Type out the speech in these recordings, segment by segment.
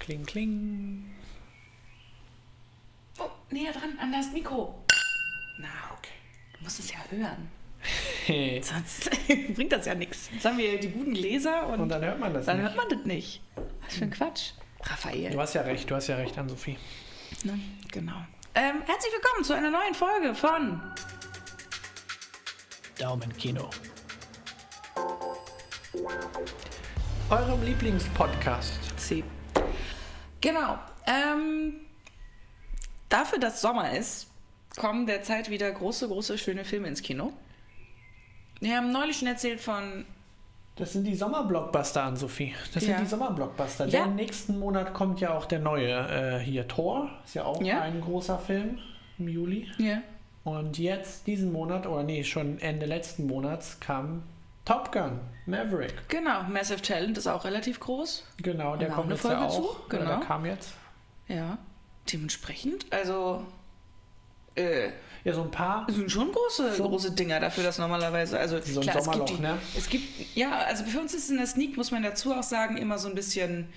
Kling, kling. Oh, näher dran an das Mikro. Na, okay. Du musst es ja hören. Sonst bringt das ja nichts. Jetzt haben wir die guten Gläser und, Und dann hört man das dann nicht. hört man das nicht. Was für ein Quatsch. Raphael. Du hast ja recht, du hast ja recht, Ann-Sophie. Ne? Genau. Ähm, herzlich willkommen zu einer neuen Folge von Daumenkino. Eurem Lieblingspodcast. C. Genau. Ähm, dafür, dass Sommer ist, kommen derzeit wieder große, große, schöne Filme ins Kino. Wir haben neulich schon erzählt von Das sind die Sommerblockbuster, Ann-Sophie. Das Ja. sind die Sommerblockbuster. Ja. Denn nächsten Monat kommt ja auch der neue äh, hier Thor. Ist ja auch Ja. ein großer Film im Juli. ja. Und jetzt diesen Monat, oder nee, schon Ende letzten Monats kam Top Gun, Maverick. Genau, Massive Talent ist auch relativ groß. Genau, der kommt jetzt ja Folge auch. zu, genau. der kam jetzt. Ja. Dementsprechend, also äh, Ja, so ein paar. Das sind schon große, So- große Dinger dafür, dass normalerweise, also So ein klar, es Sommerloch, gibt, die, ne? es gibt, ja, also für uns ist es in der Sneak, muss man dazu auch sagen, immer so ein bisschen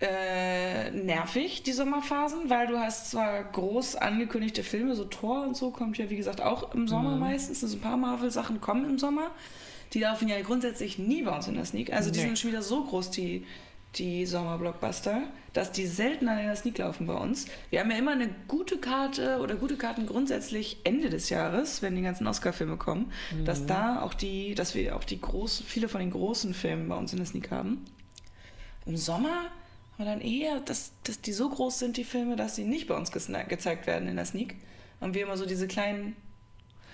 äh, nervig, die Sommerphasen, weil du hast zwar groß angekündigte Filme, so Thor und so kommt ja wie gesagt auch im Sommer Mhm. meistens, also ein paar Marvel-Sachen kommen im Sommer, die laufen ja grundsätzlich nie bei uns in der Sneak, also die Nee. sind schon wieder so groß, die die Sommerblockbuster, dass die seltener in der Sneak laufen bei uns. Wir haben ja immer eine gute Karte oder gute Karten grundsätzlich Ende des Jahres, wenn die ganzen Oscar-Filme kommen, dass da auch die, dass wir auch die großen, viele von den großen Filmen bei uns in der Sneak haben. Im Sommer wir dann eher, dass, dass die so groß sind, die Filme, dass sie nicht bei uns gezeigt werden in der Sneak. Und wir immer so diese kleinen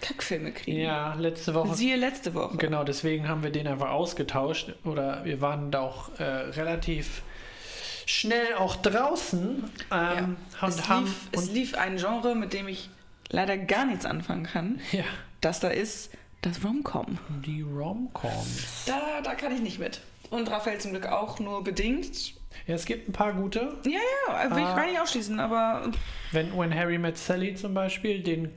Kackfilme kriegen. Ja, letzte Woche. Siehe letzte Woche. Genau, deswegen haben wir den einfach ausgetauscht. Oder wir waren da auch äh, relativ schnell auch draußen. Ja. Ähm, und es, haben. lief, es und, lief ein Genre, mit dem ich leider gar nichts anfangen kann. ja, Das da ist das Rom-Com. die Romcoms. Da, da kann ich nicht mit. Und Raphael zum Glück auch nur bedingt. Ja, es gibt ein paar gute. Ja, ja, will ich Ah. gar nicht ausschließen, aber Wenn When Harry Met Sally zum Beispiel, den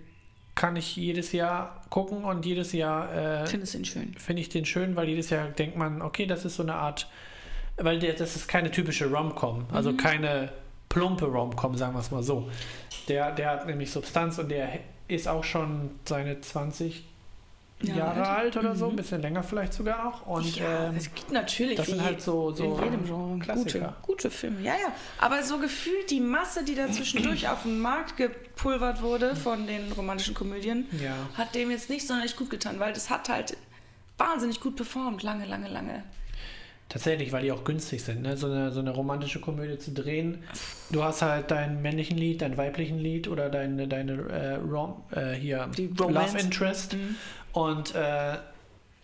kann ich jedes Jahr gucken und jedes Jahr äh, ich finde es ihn schön. finde ich den schön, weil jedes Jahr denkt man, okay, das ist so eine Art, weil der, das ist keine typische Rom-Com, also Mhm. keine plumpe Rom-Com, sagen wir es mal so. Der, der hat nämlich Substanz und der ist auch schon seine 20 Jahre Jahre alt oder so, Mhm. ein bisschen länger vielleicht sogar noch. Und ja, ähm, es gibt natürlich das sind halt so, so in jedem Genre Klassiker. gute, gute Filme. Ja, ja. Aber so gefühlt die Masse, die da zwischendurch auf den Markt gepulvert wurde von den romantischen Komödien, Ja. hat dem jetzt nicht sonderlich gut getan, weil das hat halt wahnsinnig gut performt, lange, lange, lange. Tatsächlich, weil die auch günstig sind, ne? so, eine, so eine romantische Komödie zu drehen. Du hast halt deinen männlichen Lied, deinen weiblichen Lied oder deine, deine äh, Rom, äh, hier Die Love. Interest Mhm. Und, äh,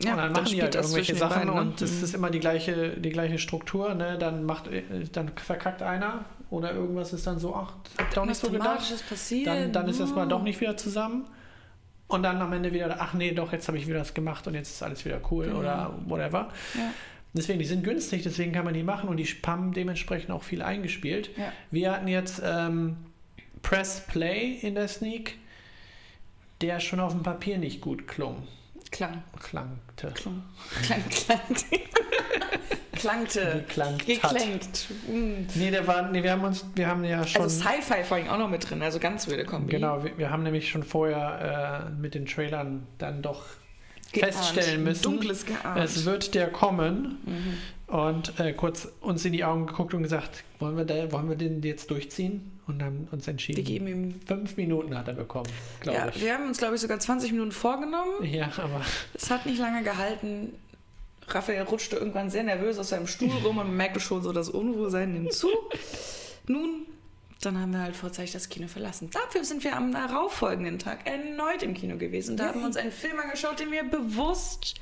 Ja, und dann machen die halt irgendwelche Sachen ne? und es Mhm. ist immer die gleiche, die gleiche Struktur. Ne? Dann, macht, äh, dann verkackt einer oder irgendwas ist dann so, ach, hab doch nicht so gedacht. Passiert. Dann, dann ist das mal Oh. doch nicht wieder zusammen. Und dann am Ende wieder, ach nee, doch, jetzt habe ich wieder das gemacht und jetzt ist alles wieder cool Genau. oder whatever. Ja. Deswegen, die sind günstig, deswegen kann man die machen und die haben dementsprechend auch viel eingespielt. Ja. Wir hatten jetzt ähm, Press Play in der Sneak, der schon auf dem Papier nicht gut klung. Klang. Klangte. Klang. Klang. Klang. Klangte. Geklangt hat. Geklängt. Mm. Nee, der war, nee, wir haben uns, wir haben ja schon. Also Sci-Fi vor allem auch noch mit drin, also ganz wilde Kombi. Genau, wir, wir haben nämlich schon vorher äh, mit den Trailern dann doch Geahnt. feststellen müssen. Dunkles geahnt. Es wird der kommen Mhm. Und äh, kurz uns in die Augen geguckt und gesagt, wollen wir, da, wollen wir den jetzt durchziehen? Und haben uns entschieden. Wir geben ihm. Fünf Minuten hat er bekommen, glaube Ja, ich. wir haben uns, glaube ich, sogar 20 Minuten vorgenommen. Ja, aber Es hat nicht lange gehalten. Raphael rutschte irgendwann sehr nervös aus seinem Stuhl rum und merkte schon so das Unwohlsein nimmt zu. Nun, dann haben wir halt vorzeitig das Kino verlassen. Dafür sind wir am darauffolgenden Tag erneut im Kino gewesen. Da haben wir uns einen Film angeschaut, den wir bewusst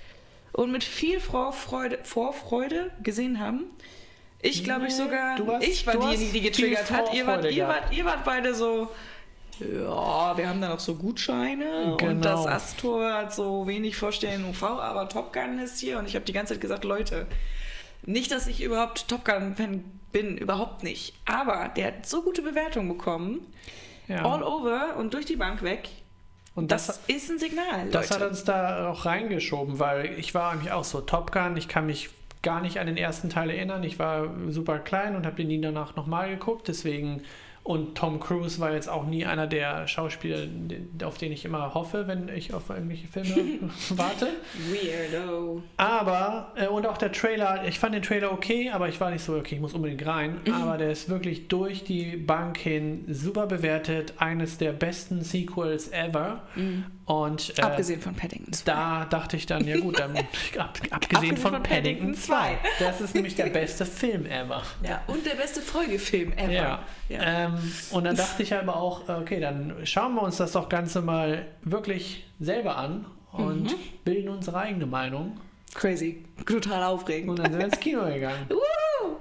und mit viel Vorfreude, Vorfreude gesehen haben. Ich glaube ich sogar, du hast- ich war diejenige, die getriggert hat. Ihr wart, ihr, wart, ihr wart beide so, ja, wir haben da noch so Gutscheine und Genau. das Astor hat so wenig Vorstellen UV, aber Top Gun ist hier und ich habe die ganze Zeit gesagt, Leute, nicht, dass ich überhaupt Top Gun-Fan bin, überhaupt nicht, aber der hat so gute Bewertungen bekommen, ja. all over und durch die Bank weg. Und Das, das, ist ein Signal, das Leute. hat uns da auch reingeschoben, weil ich war eigentlich auch so Top Gun, ich kann mich gar nicht an den ersten Teil erinnern. Ich war super klein und habe den nie danach nochmal geguckt. Deswegen und Tom Cruise war jetzt auch nie einer der Schauspieler, auf den ich immer hoffe, wenn ich auf irgendwelche Filme warte. Weirdo. Aber, äh, und auch der Trailer, ich fand den Trailer okay, aber ich war nicht so, okay, ich muss unbedingt rein. Mhm. Aber der ist wirklich durch die Bank hin super bewertet. Eines der besten Sequels ever. Und, äh, Abgesehen von Paddington 2. da dachte ich dann, ja gut, dann, ab, abgesehen, Abgesehen von, von Paddington Paddington 2. Das ist nämlich der beste Film ever. Ja, und der beste Folgefilm ever. Ja. Ja. Ähm, und dann dachte ich aber auch, okay, dann schauen wir uns das doch Ganze mal wirklich selber an und Mhm. bilden unsere eigene Meinung. Crazy. Total aufregend. Und dann sind wir ins Kino gegangen.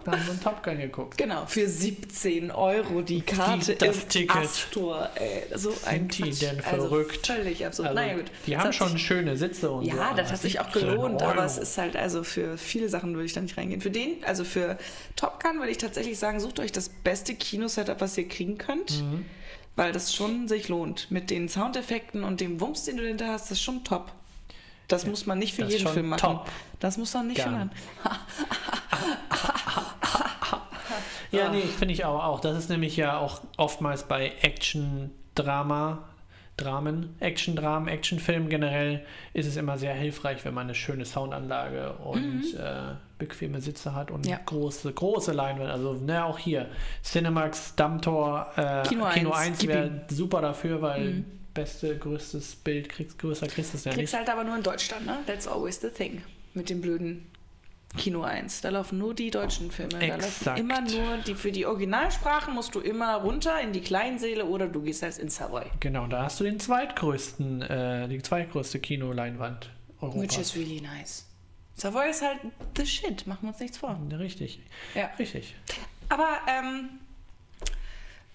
Da haben wir einen Top Gun geguckt. Genau, für 17 Euro die Karte Die- das im Ticket. Astor. Ey, so ein Sind die denn Also verrückt? völlig absurd. Also, naja, gut. Die Das haben schon sich- schöne Sitze und so. Ja, aber das hat sich auch 17 gelohnt, aber Euro. es ist halt also für viele Sachen würde ich da nicht reingehen. Für den, also für Top Gun würde ich tatsächlich sagen, sucht euch das beste Kinosetup, was ihr kriegen könnt, Mhm. weil das schon sich lohnt. Mit den Soundeffekten und dem Wumms, den du dahinter hast, das ist schon top. Das muss man nicht für jeden Film machen. top. Das muss man nicht für Gun. machen. Ja, Ah. nee, finde ich auch, auch. Das ist nämlich ja auch oftmals bei Action, Drama, Dramen, Action-Dramen, Actionfilmen generell ist es immer sehr hilfreich, wenn man eine schöne Soundanlage und äh, bequeme Sitze hat und Mhm. Ja. große, große Leinwände. Also, ne, auch hier. Cinemax, Dammtor, äh, Kino Kino 1, 1 gib wäre super dafür, weil Mhm. beste, größtes Bild, kriegst, größer kriegst du es ja Kriegst nicht. halt aber nur in Deutschland, ne? That's always the thing. Mit dem blöden Kino 1. Da laufen nur die deutschen Filme. Da laufen Exakt. immer nur die für die Originalsprachen musst du immer runter in die Kleinsäle oder du gehst halt in Savoy. Genau, da hast du den zweitgrößten, äh, die zweitgrößte Kinoleinwand Which Europas. is really nice. Savoy ist halt the shit, machen wir uns nichts vor. Richtig, Ja. richtig. Aber ähm,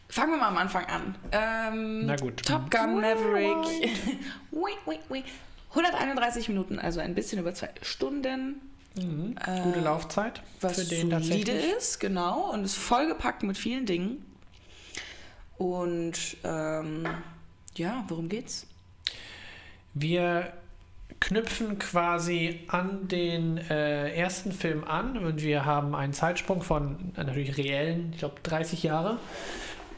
fangen wir mal am Anfang an. Ähm, Na gut. Top Gun Maverick. Wait, wait, wait. 131 Minuten, also ein bisschen über zwei Stunden. Mhm. Äh, Gute Laufzeit was für den solide ist, genau, und ist vollgepackt mit vielen Dingen. Und ähm, ja, worum geht's? Wir knüpfen quasi an den äh, ersten Film an und wir haben einen Zeitsprung von äh, natürlich reellen, ich glaube 30 Jahre.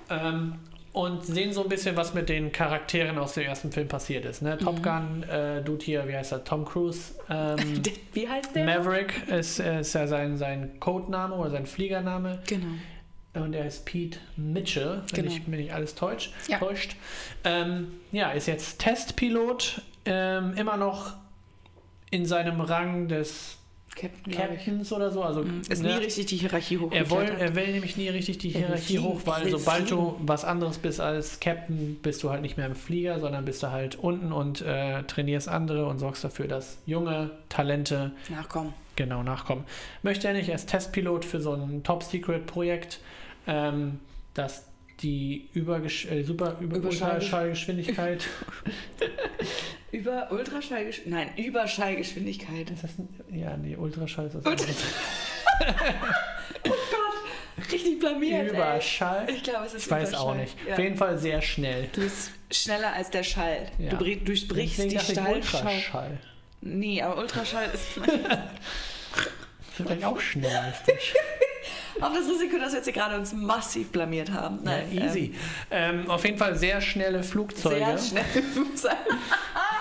Ähm, und sehen so ein bisschen, was mit den Charakteren aus dem ersten Film passiert ist. Ne? Top Gun, äh, Dude hier, wie heißt er? Tom Cruise. Ähm, Wie heißt der? Maverick ist, äh, ist ja sein, sein Codename oder sein Fliegername. Genau. Und er ist Pete Mitchell, wenn Genau. ich mir nicht alles täuscht. Ja. täuscht. Ähm, ja, ist jetzt Testpilot, ähm, immer noch in seinem Rang des Captain. Captains oder so. Also, Mhm. Ist ne, nie richtig die Hierarchie er, hochgeklettert. will, er will nämlich nie richtig die Er Hierarchie hoch, weil er sobald du was anderes bist als Captain, bist du halt nicht mehr im Flieger, sondern bist du halt unten und äh, trainierst andere und sorgst dafür, dass junge Talente Nachkommen. genau nachkommen. Möchte er nicht, er ist Testpilot für so ein Top-Secret-Projekt, ähm, das die Übergesch äh, super über Überschall- Ultraschallgeschwindigkeit. Über Ultraschallgeschwindigkeit. Nein, Überschallgeschwindigkeit. ist das ein, ja, nee, Ultraschall ist das Ultra-. Oh Gott, richtig blamiert. Überschall. Ey. Ich glaube, es ist Ich weiß auch nicht. Ja. Auf jeden Fall sehr schnell. Du bist schneller als der Schall. Ja. Du durchbrichst Deswegen die Stallschall. Ultraschall. Nee, aber Ultraschall ist Vielleicht auch schneller als dich. auf das Risiko, dass wir jetzt hier gerade uns massiv blamiert haben. Nein, ja, easy. Ähm, auf jeden Fall sehr schnelle Ähm, Flugzeuge. sehr schnell Flugzeug.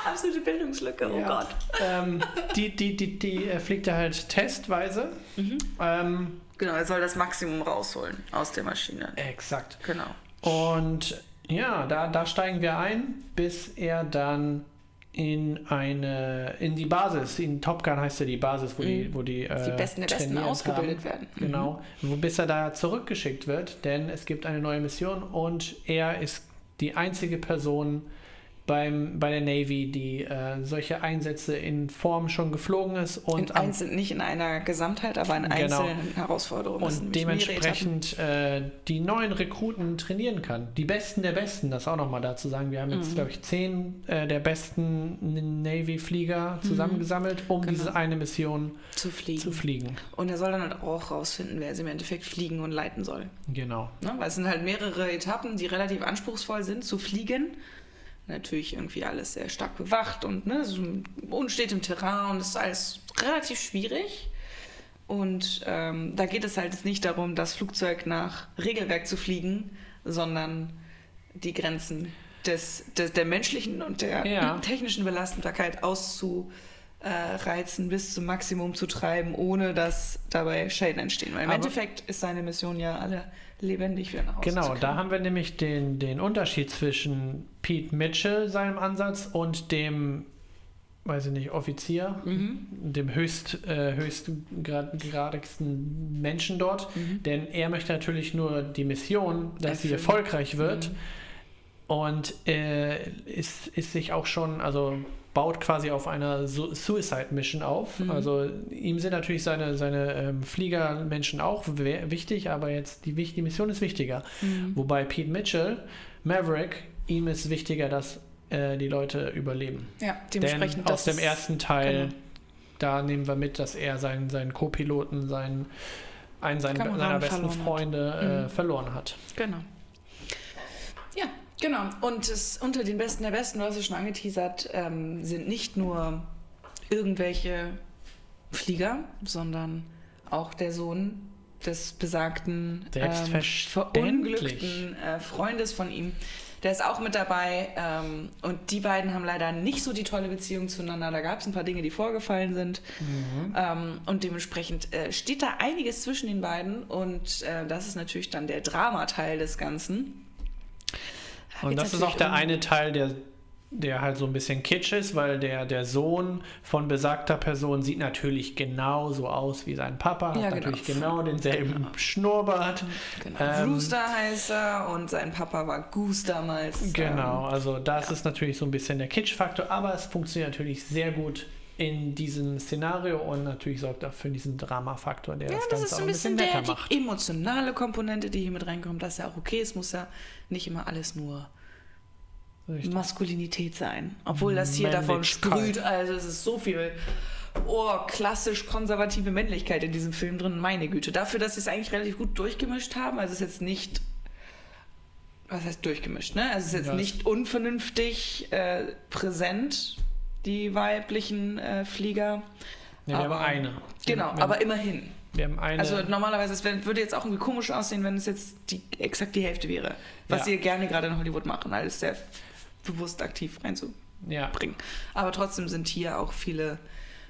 Absolute Bildungslücke, oh Ja. Gott. Ähm, die die, die, die äh, fliegt er halt testweise. Mhm. Ähm, Genau, er soll das Maximum rausholen aus der Maschine. exakt. Genau. Und ja, da, da steigen wir ein, bis er dann in eine in die Basis, in Top Gun heißt ja die Basis, wo die, wo die, äh, Die Besten der Besten ausgebildet haben. werden. Genau, wo, bis er da zurückgeschickt wird, denn es gibt eine neue Mission und er ist die einzige Person beim, bei der Navy, die äh, solche Einsätze in Form schon geflogen ist und in einzeln, nicht in einer Gesamtheit, aber in Genau. einzelnen Herausforderungen. Das sind und dementsprechend äh, die neuen Rekruten trainieren kann. Die Besten der Besten, das auch nochmal dazu sagen. Wir haben jetzt, Mhm. glaube ich, zehn äh, der besten Navy-Flieger zusammengesammelt, um Genau. diese eine Mission zu fliegen. zu fliegen. Und er soll dann halt auch rausfinden, wer sie im Endeffekt fliegen und leiten soll. Genau. Ne? Weil es sind halt mehrere Etappen, die relativ anspruchsvoll sind zu fliegen. Natürlich irgendwie alles sehr stark bewacht und ne, so unstetem Terrain und es ist alles relativ schwierig. Und ähm, da geht es halt nicht darum, das Flugzeug nach Regelwerk zu fliegen, sondern die Grenzen des, des, der menschlichen und der Ja. technischen Belastbarkeit auszureizen, bis zum Maximum zu treiben, ohne dass dabei Schäden entstehen. Weil im Aber- Endeffekt ist seine Mission ja, alle lebendig wieder nach Hause Genau, da haben wir nämlich den, den Unterschied zwischen Pete Mitchell, seinem Ansatz, und dem, weiß ich nicht, Offizier, Mhm. dem höchst, äh, höchstgradigsten Menschen dort. Mhm. Denn er möchte natürlich nur die Mission, dass sie Erfüllen. erfolgreich wird. Mhm. Und äh, ist, ist sich auch schon, also baut quasi auf einer Su Suicide Mission auf. Mhm. Also ihm sind natürlich seine, seine ähm, Fliegermenschen auch wichtig, aber jetzt die, die Mission ist wichtiger. Mhm. Wobei Pete Mitchell, Maverick, ihm ist wichtiger, dass äh, die Leute überleben. Ja, Denn dementsprechend aus dem ersten Teil, genau. da nehmen wir mit, dass er seinen, seinen Co-Piloten, seinen, einen seiner besten. Freunde äh, Mhm. verloren hat. Genau. Ja, genau. Und es, unter den Besten der Besten, du hast es schon angeteasert, ähm, sind nicht nur irgendwelche Flieger, sondern auch der Sohn des besagten ähm, verunglückten äh, Freundes von ihm. Der ist auch mit dabei ähm, und die beiden haben leider nicht so die tolle Beziehung zueinander. Da gab es ein paar Dinge, die vorgefallen sind. Ähm, und dementsprechend äh, steht da einiges zwischen den beiden und äh, das ist natürlich dann der Dramateil des Ganzen. Da Und das ist auch der um- eine Teil, der, der halt so ein bisschen kitsch ist, weil der, der Sohn von besagter Person sieht natürlich genauso aus wie sein Papa, Ja, hat genau. natürlich genau denselben Genau. Schnurrbart. Genau. Ähm, Rooster heißt er und sein Papa war Goose damals. Genau, Ähm, also das ist natürlich so ein bisschen der Kitsch-Faktor, aber es funktioniert natürlich sehr gut in diesem Szenario und natürlich sorgt dafür diesen Drama-Faktor, der ja, das das Ganze ist auch ein bisschen bisschen der, macht. die emotionale Komponente, die hier mit reinkommt, dass ja auch okay ist, muss ja nicht immer alles nur Richtig. Maskulinität sein. Obwohl das hier davon sprüht. Also es ist so viel oh, klassisch konservative Männlichkeit in diesem Film drin. Meine Güte. Dafür, dass sie es eigentlich relativ gut durchgemischt haben. Also es ist jetzt nicht. Was heißt durchgemischt, ne? Also es ist jetzt Ja, es- nicht unvernünftig äh, präsent, die weiblichen äh, Flieger. Ja, wir aber- haben eine. Genau, wir, aber immerhin. wir haben eine. Also normalerweise, es würde jetzt auch irgendwie komisch aussehen, wenn es jetzt die, exakt die Hälfte wäre. Was Ja. sie gerne gerade in Hollywood machen, alles sehr bewusst aktiv reinzubringen. ja, Aber trotzdem sind hier auch viele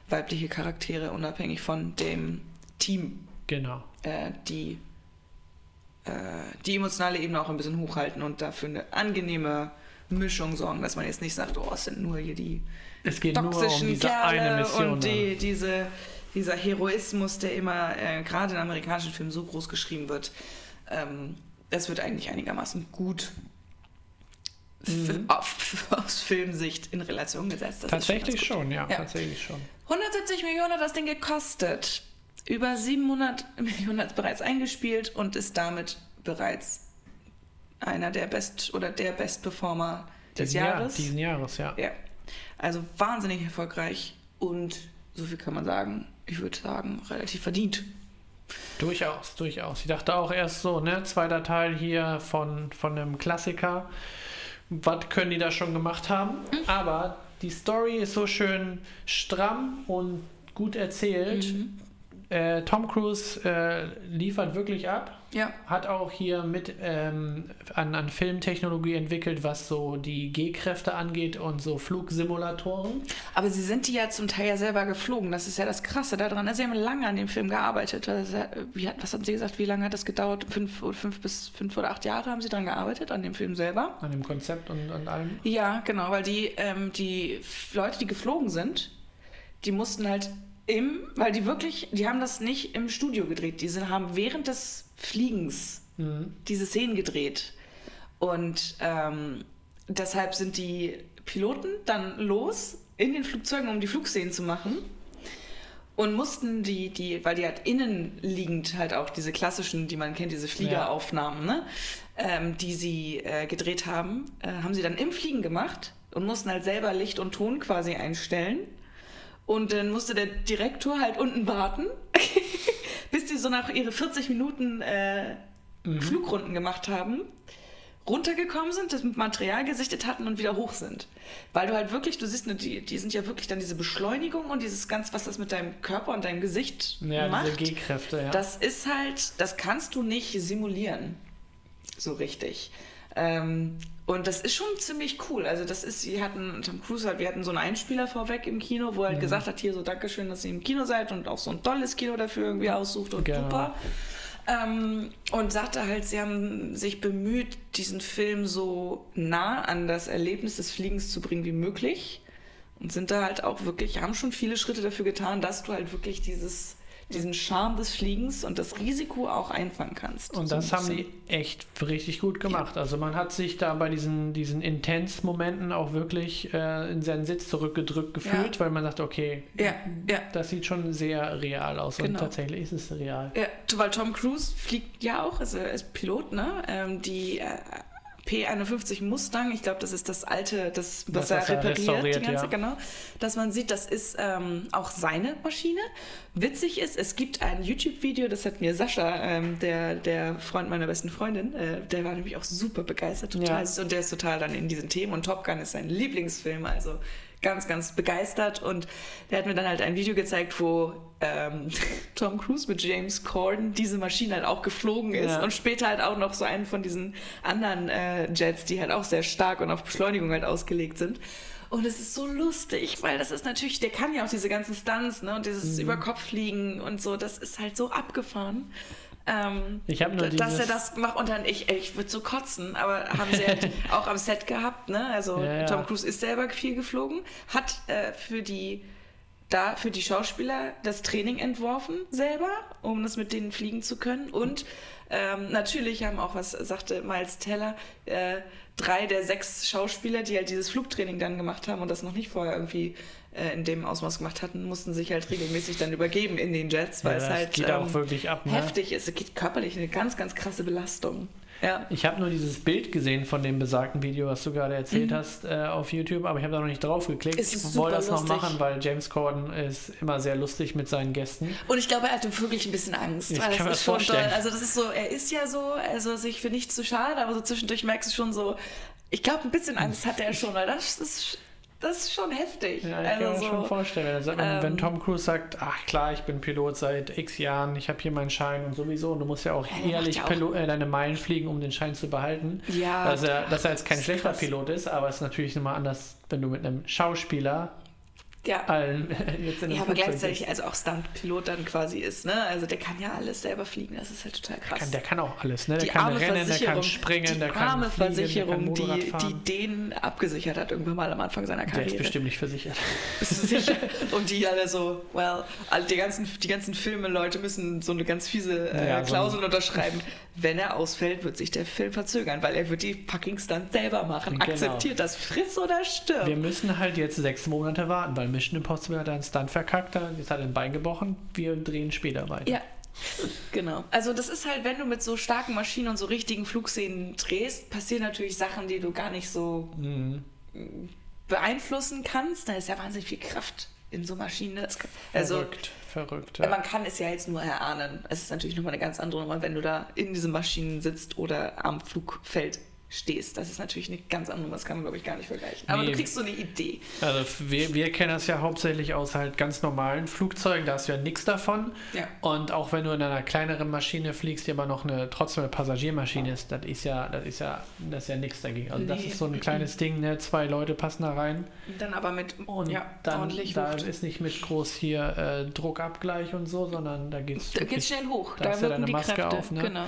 weibliche Charaktere, unabhängig von dem Team, genau. äh, die äh, die emotionale Ebene auch ein bisschen hochhalten und dafür eine angenehme Mischung sorgen, dass man jetzt nicht sagt, oh, es sind nur hier die Es geht nur um toxischen eine Kerle Mission. und die, diese, dieser Heroismus, der immer äh, gerade in amerikanischen Filmen so groß geschrieben wird. Ähm, das wird eigentlich einigermaßen gut Mhm. auf, aus Filmsicht in Relation gesetzt. Das Tatsächlich gut. schon, ja, Ja. tatsächlich schon. 170 Millionen hat das Ding gekostet. Über 700 Millionen hat es bereits eingespielt und ist damit bereits einer der Best- oder der Best-Performer des Diesen Jahr- Jahres. diesen Jahres, ja. Ja. Also wahnsinnig erfolgreich und so viel kann man sagen, ich würde sagen, relativ verdient. Durchaus, durchaus. Ich dachte auch erst so, ne, zweiter Teil hier von, von einem Klassiker. Was können die da schon gemacht haben? Mhm. Aber die Story ist so schön stramm und gut erzählt. Mhm. Äh, Tom Cruise äh, liefert wirklich ab. Ja, Hat auch hier mit ähm, an, an Filmtechnologie entwickelt, was so die G-Kräfte angeht und so Flugsimulatoren. aber sie sind die ja zum Teil ja selber geflogen. Das ist ja das Krasse daran. Also sie haben lange an dem Film gearbeitet. Also, wie hat, was haben Sie gesagt? Wie lange hat das gedauert? Fünf, fünf bis fünf oder acht Jahre haben Sie dran gearbeitet an dem Film selber? An dem Konzept und, und allem. Ja, genau, weil die, ähm, die Leute, die geflogen sind, die mussten halt im, weil die wirklich, die haben das nicht im Studio gedreht, die sind, haben während des Fliegens Mhm. diese Szenen gedreht. Und ähm, deshalb sind die Piloten dann los in den Flugzeugen, um die Flugszenen zu machen. Und mussten die, die, weil die halt innen liegend halt auch diese klassischen, die man kennt, diese Fliegeraufnahmen, ne? ähm, die sie äh, gedreht haben, äh, haben sie dann im Fliegen gemacht und mussten halt selber Licht und Ton quasi einstellen. Und dann musste der Direktor halt unten warten, bis die so nach ihre 40 Minuten äh, Flugrunden gemacht haben. runtergekommen sind, das Material gesichtet hatten und wieder hoch sind. Weil du halt wirklich, du siehst, die, die sind ja wirklich dann diese Beschleunigung und dieses ganz, was das mit deinem Körper und deinem Gesicht Ja, macht. diese G-Kräfte, ja. Das ist halt, das kannst du nicht simulieren. So richtig. Ähm, und das ist schon ziemlich cool. Also das ist, sie hatten, Tom Cruise hat, wir hatten so einen Einspieler vorweg im Kino, wo er halt Mhm. gesagt hat, hier so Dankeschön, dass ihr im Kino seid und auch so ein tolles Kino dafür irgendwie aussucht und Genau. super. Ähm, und sagte halt, sie haben sich bemüht, diesen Film so nah an das Erlebnis des Fliegens zu bringen wie möglich. Und sind da halt auch wirklich, haben schon viele Schritte dafür getan, dass du halt wirklich dieses, diesen Charme des Fliegens und das Risiko auch einfangen kannst. Und So das haben die echt richtig gut gemacht. Also man hat sich da bei diesen, diesen Intens-Momenten auch wirklich äh, in seinen Sitz zurückgedrückt gefühlt, weil man sagt, okay, Ja, ja. das sieht schon sehr real aus. Und Genau. tatsächlich ist es real. Ja, weil Tom Cruise fliegt ja auch, also ist Pilot, ne? Ähm, die äh, P51 Mustang, ich glaube, das ist das alte, das, was Das, er er repariert, die ganze, ja. genau. Dass man sieht, das ist ähm, auch seine Maschine. Witzig ist, es gibt ein YouTube-Video, das hat mir Sascha, ähm, der, der Freund meiner besten Freundin, äh, der war nämlich auch super begeistert, total Ja. und der ist total dann in diesen Themen und Top Gun ist sein Lieblingsfilm, also ganz, ganz begeistert und der hat mir dann halt ein Video gezeigt, wo ähm, Tom Cruise mit James Corden diese Maschine halt auch geflogen ist Ja. und später halt auch noch so einen von diesen anderen äh, Jets, die halt auch sehr stark und auf Beschleunigung halt ausgelegt sind. Und es ist so lustig, weil das ist natürlich, der kann ja auch diese ganzen Stunts, ne, und dieses Mhm. Überkopffliegen und so, das ist halt so abgefahren. Ähm, Ich hab nur dass er dieses- das macht und dann ich, ich würde so kotzen, aber haben sie halt auch am Set gehabt, ne? Also ja. Tom Cruise ist selber viel geflogen, hat äh, für die da für die Schauspieler das Training entworfen selber, um das mit denen fliegen zu können. Und ähm, natürlich haben auch, was sagte Miles Teller, äh, drei der sechs Schauspieler, die halt dieses Flugtraining dann gemacht haben und das noch nicht vorher irgendwie äh, in dem Ausmaß gemacht hatten, mussten sich halt regelmäßig dann übergeben in den Jets, weil Ja, es halt geht ähm, auch wirklich ab. Ne? heftig ist. Es geht körperlich eine ganz, ganz krasse Belastung. Ja. Ich habe nur dieses Bild gesehen von dem besagten Video, was du gerade erzählt hast äh, auf YouTube, aber ich habe da noch nicht drauf geklickt. Mhm. Ich wollte das super noch lustig. machen, weil James Corden ist immer sehr lustig mit seinen Gästen. Und ich glaube, er hatte wirklich ein bisschen Angst. Ich weil kann mir das vorstellen. doll. Also das ist so, er ist ja so, also sich für nichts zu schade, aber so zwischendurch merkst du schon so, ich glaube, ein bisschen Angst hat er schon, weil das ist, das ist schon heftig. Ja, ich also kann mir so, schon vorstellen, wenn, sagt, wenn, ähm, Tom Cruise sagt, ach klar, ich bin Pilot seit x Jahren, ich habe hier meinen Schein und sowieso, und du musst ja auch Ja, macht ja auch- äh, deine Meilen fliegen, um den Schein zu behalten. Ja, dass, er, dass er jetzt kein schlechter krass. Pilot ist, aber es ist natürlich nochmal anders, wenn du mit einem Schauspieler ja. allen jetzt in Ja, aber Flugzeug gleichzeitig bist. also auch Stuntpilot dann quasi ist, ne? Also der kann ja alles selber fliegen, das ist halt total krass. Kann, der kann auch alles, ne? Der die kann arme rennen, der kann springen, die der kann arme fliegen, der kann Versicherung, die, die fahren. den abgesichert hat irgendwann mal am Anfang seiner Der Karriere. ist bestimmt nicht versichert. Sicher? Und die alle so, well, die ganzen, die ganzen Filme-Leute müssen so eine ganz fiese äh, Ja, so Klausel unterschreiben. Wenn er ausfällt, wird sich der Film verzögern, weil er wird die fucking Stunt selber machen. Genau. Akzeptiert das, friss oder stirb. Wir müssen halt jetzt sechs Monate warten, weil Mission Impossible hat einen Stunt verkackt, jetzt hat er ein Bein gebrochen, wir drehen später weiter. Ja, genau. Also das ist halt, wenn du mit so starken Maschinen und so richtigen Flugszenen drehst, passieren natürlich Sachen, die du gar nicht so Mhm. beeinflussen kannst. Da ist ja wahnsinnig viel Kraft in so Maschinen. Also verrückt, verrückt. Ja. man kann es ja jetzt nur erahnen. Es ist natürlich nochmal eine ganz andere Nummer, wenn du da in diesen Maschinen sitzt oder am Flugfeld stehst. Das ist natürlich eine ganz andere. Das kann man, glaube ich, gar nicht vergleichen. Aber Nee. du kriegst so eine Idee. Also wir, wir kennen das ja hauptsächlich aus halt ganz normalen Flugzeugen, da hast du ja nichts davon. Ja. Und auch wenn du in einer kleineren Maschine fliegst, die aber noch eine trotzdem eine Passagiermaschine ist, das ist ja, das ist ja, das ist ja nichts dagegen. Also das Nee. ist so ein kleines Ding, ne? Zwei Leute passen da rein. Dann aber mit Und ja, dann ordentlich da ist nicht mit groß hier äh, Druckabgleich und so, sondern da geht's. Da wirklich- geht's schnell hoch. da Da, hast du wirken deine die Maske Kräfte. auf, ne? Genau.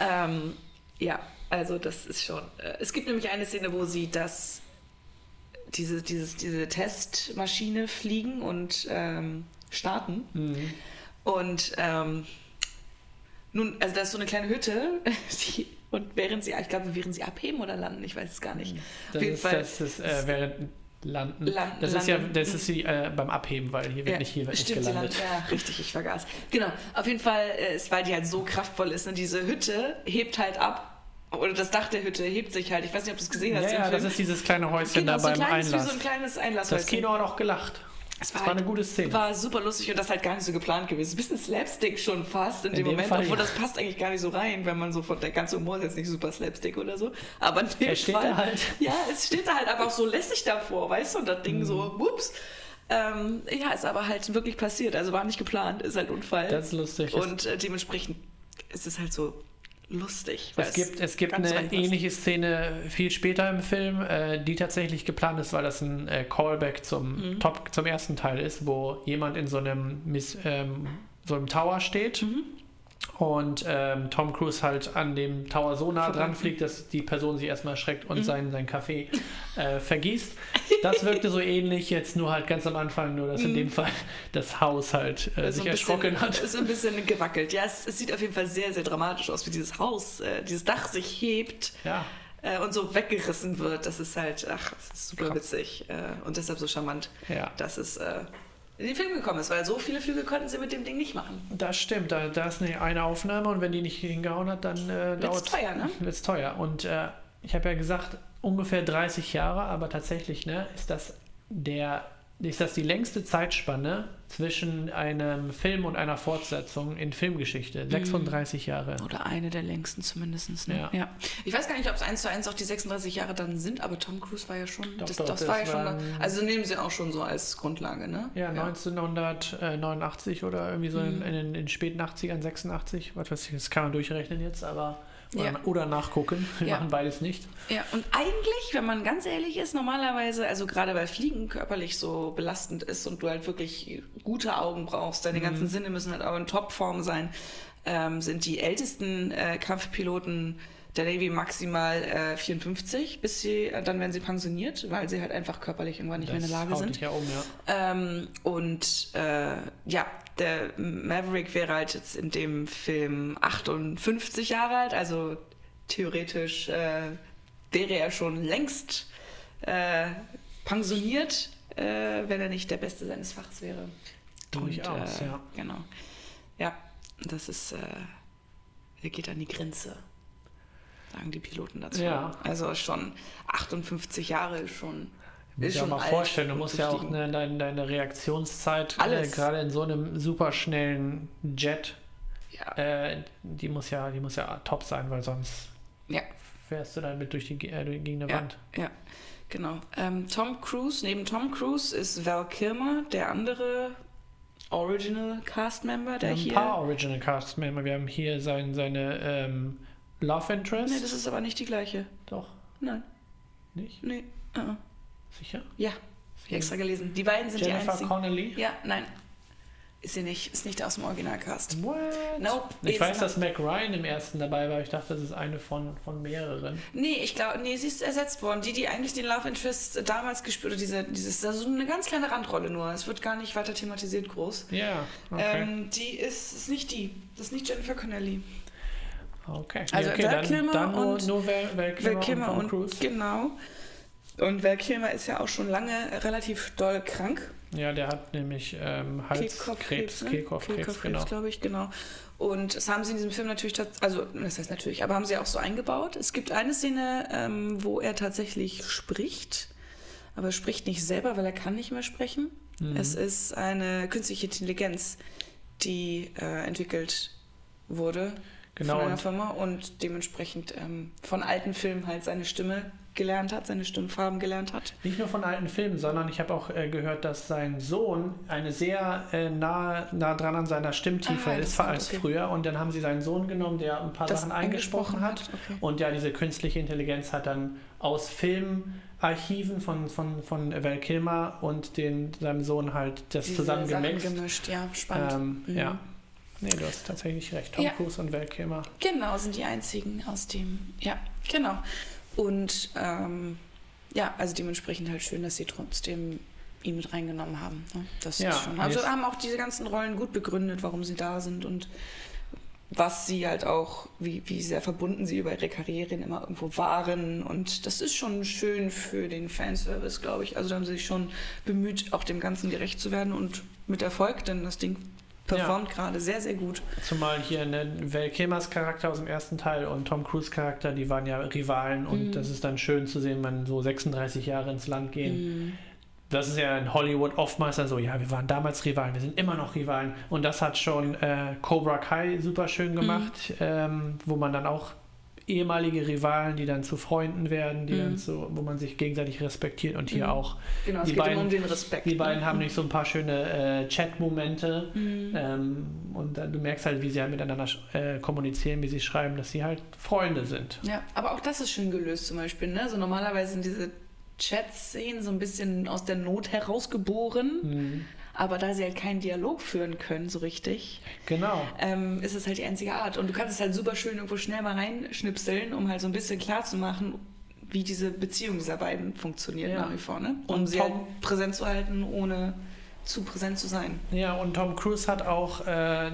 Ähm, ja, also das ist schon. Äh, es gibt nämlich eine Szene, wo sie das diese, dieses, diese Testmaschine fliegen und ähm, starten. Mhm. Und ähm, nun, also da ist so eine kleine Hütte, die, und während sie, ich glaube, während sie abheben oder landen, ich weiß es gar nicht. Das Auf jeden ist, Fall. das ist äh, während Landen. Landen, das ist ja, landen. das ist die, äh, beim Abheben, weil hier wird nicht, hier wird nicht stimmt, sie gelandet. landet- Ja, richtig, ich vergaß. Genau, auf jeden Fall äh, ist, weil die halt so kraftvoll ist. Und diese Hütte hebt halt ab. Oder das Dach der Hütte hebt sich halt. Ich weiß nicht, ob du es gesehen hast. Ja, ja, das ist dieses kleine Häuschen genau, da so ein beim kleines, wie Einlass. so ein kleines Einlasshäuschen. das Kino hat auch gelacht. Es war, war eine gute Szene. War super lustig und das halt gar nicht so geplant gewesen. Ein bisschen Slapstick schon fast in, in dem, dem, Moment, Fall, obwohl ja. das passt eigentlich gar nicht so rein, wenn man so von der ganze Humor ist jetzt nicht super Slapstick oder so. Aber in dem er steht Fall, da halt. Ja, es steht da halt einfach so lässig davor, weißt du, und das Ding Mhm. so, whoops. Ähm, ja, ist aber halt wirklich passiert. Also war nicht geplant, ist halt Unfall. Das ist lustig. Und äh, dementsprechend ist es halt so lustig. Es gibt, es gibt eine ähnliche Szene viel später im Film, äh, die tatsächlich geplant ist, weil das ein äh, Callback zum, Mhm. Top, zum ersten Teil ist, wo jemand in so einem, Miss, ähm, so einem Tower steht Mhm. Und ähm, Tom Cruise halt an dem Tower so nah dran fliegt, dass die Person sich erstmal erschreckt und Mhm. seinen, seinen Kaffee äh, vergießt. Das wirkte so ähnlich, jetzt nur halt ganz am Anfang, nur dass in Mhm. dem Fall das Haus halt äh, Ist so sich ein bisschen- erschrocken hat. Ist so ein bisschen gewackelt. Ja, es, es sieht auf jeden Fall sehr, sehr dramatisch aus, wie dieses Haus, äh, dieses Dach sich hebt Ja. äh, und so weggerissen wird. Das ist halt, ach, das ist super Krass. witzig äh, und deshalb so charmant, Ja. dass es äh, in den Film gekommen ist, weil so viele Flüge konnten sie mit dem Ding nicht machen. Das stimmt, da, da ist eine, eine Aufnahme und wenn die nicht hingehauen hat, dann äh, dauert teuer, ne? Wird's teuer. Und äh, ich habe ja gesagt, ungefähr 30 Jahre, aber tatsächlich ne, ist, das der, ist das die längste Zeitspanne zwischen einem Film und einer Fortsetzung in Filmgeschichte. Mhm. 36 Jahre. Oder eine der längsten zumindest. Ne? Ja. Ich weiß gar nicht, ob es eins zu eins auch die 36 Jahre dann sind, aber Tom Cruise war ja schon. Doch, das, doch, das, das war ja schon. Also nehmen sie auch schon so als Grundlage, ne? Ja, 1989 oder irgendwie so Mhm. in, in, den- in den späten 80ern, 86, was weiß ich, das kann man durchrechnen jetzt, aber Ja. oder nachgucken. Wir Ja. machen beides nicht. Ja, und eigentlich, wenn man ganz ehrlich ist, normalerweise, also gerade weil Fliegen körperlich so belastend ist und du halt wirklich gute Augen brauchst, deine ganzen Sinne müssen halt auch in Topform sein, ähm, sind die ältesten äh, Kampfpiloten der Navy maximal äh, 54, bis sie, äh, dann werden sie pensioniert, weil sie halt einfach körperlich irgendwann nicht mehr in der Lage sind. ja um, ja. Ähm, und äh, ja, der Maverick wäre halt jetzt in dem Film 58 Jahre alt, also theoretisch äh, wäre er schon längst äh, pensioniert, äh, wenn er nicht der Beste seines Fachs wäre. Durchaus, ja. Genau. Ja, das ist, er geht an die Grenze, sagen die Piloten dazu. Ja. Also schon 58 Jahre ist schon. Ich muss ja schon mal vorstellen, du musst ja auch fliegen. ne, deine, deine Reaktionszeit, äh, Alles. gerade in so einem superschnellen Jet, Ja. äh, die muss ja, die muss ja top sein, weil sonst Ja. fährst du damit durch die, äh, gegen eine Ja. Wand. Ja, genau. Ähm, Tom Cruise, neben Tom Cruise ist Val Kilmer, der andere Original Cast Member, Wir der haben ein hier. paar Original Cast Member. Wir haben hier sein, seine ähm, Love Interest. Nee, das ist aber nicht die gleiche. Doch, Nein, nicht? nee. Uh -uh. Sicher? Ja, ich extra gelesen. Die beiden sind die Jennifer einzigen. Connelly? Ja, nein. Ist sie nicht. Ist nicht aus dem Originalcast. What? Nope. Ich weiß, not. dass Mac Ryan im ersten dabei war. Ich dachte, das ist eine von, von mehreren. Nee, ich glaube, nee, sie ist ersetzt worden. Die, die eigentlich den Love Interest damals gespielt hat, diese, dieses, also eine ganz kleine Randrolle nur. Es wird gar nicht weiter thematisiert groß. Ja, okay. Ähm, die ist, ist nicht die. Das ist nicht Jennifer Connelly. Okay. also okay, Val dann, Kilmer dann nur, und nur Val, Val Kilmer, Val Kilmer und Tom Cruise. genau. Und Val Kilmer ist ja auch schon lange relativ doll krank. Ja, der hat nämlich ähm, Halskrebs, ne? Kehlkopfkrebs, genau. glaube ich, genau. Und das haben sie in diesem Film natürlich, also das heißt natürlich, aber haben sie auch so eingebaut. Es gibt eine Szene, ähm, wo er tatsächlich spricht, aber er spricht nicht selber, weil er kann nicht mehr sprechen. Mhm. Es ist eine künstliche Intelligenz, die äh, entwickelt wurde Genau, von einer und- Firma und dementsprechend ähm, von alten Filmen halt seine Stimme gelernt hat, seine Stimmfarben gelernt hat. Nicht nur von alten Filmen, sondern ich habe auch äh, gehört, dass sein Sohn eine sehr äh, nah, nah dran an seiner Stimmtiefe Ah, ist als okay. früher. Und dann haben sie seinen Sohn genommen, der ein paar Das Sachen eingesprochen hat. Okay. Und ja, diese künstliche Intelligenz hat dann aus Filmarchiven von, von, von Val Kilmer und den, seinem Sohn halt das Diese zusammengemixt. Sachen gemischt, ja, spannend. Ähm, Mhm. Ja. Nee, du hast tatsächlich recht. Tom Ja. Cruise und Val Kilmer. Genau, sind die einzigen aus dem. Ja, genau. Und ähm, ja, also dementsprechend halt schön, dass sie trotzdem ihn mit reingenommen haben. Ne? Das Ja, ist schon. Also haben auch diese ganzen Rollen gut begründet, warum sie da sind und was sie halt auch, wie, wie sehr verbunden sie über ihre Karrieren immer irgendwo waren. Und das ist schon schön für den Fanservice, glaube ich. Also da haben sie sich schon bemüht, auch dem Ganzen gerecht zu werden und mit Erfolg, denn das Ding performt gerade sehr, sehr gut. Zumal hier ne, Val Kilmers Charakter aus dem ersten Teil und Tom Cruise Charakter, die waren ja Rivalen und Mhm. das ist dann schön zu sehen, wenn so 36 Jahre ins Land gehen. Mhm. das ist ja in Hollywood oftmals dann so, ja, wir waren damals Rivalen, wir sind immer noch Rivalen. Und das hat schon äh, Cobra Kai super schön gemacht, ähm, wo man dann auch ehemalige Rivalen, die dann zu Freunden werden, die dann zu, wo man sich gegenseitig respektiert und hier auch. Genau, es Die geht beiden- immer um den Respekt. Die beiden ne? haben nicht so ein paar schöne äh, Chat-Momente Mhm. ähm, und dann, du merkst halt, wie sie halt miteinander äh, kommunizieren, wie sie schreiben, dass sie halt Freunde sind. Ja, aber auch das ist schön gelöst zum Beispiel. Ne? So normalerweise sind diese Chat-Szenen so ein bisschen aus der Not herausgeboren, Mhm. Aber da sie halt keinen Dialog führen können so richtig, Genau. ähm, ist es halt die einzige Art. Und du kannst es halt super schön irgendwo schnell mal reinschnipseln, um halt so ein bisschen klar zu machen, wie diese Beziehung dieser beiden funktioniert Ja. nach wie vor. Ne? Um Und sie Tom- halt präsent zu halten, ohne zu präsent zu sein. Ja, und Tom Cruise hat auch äh,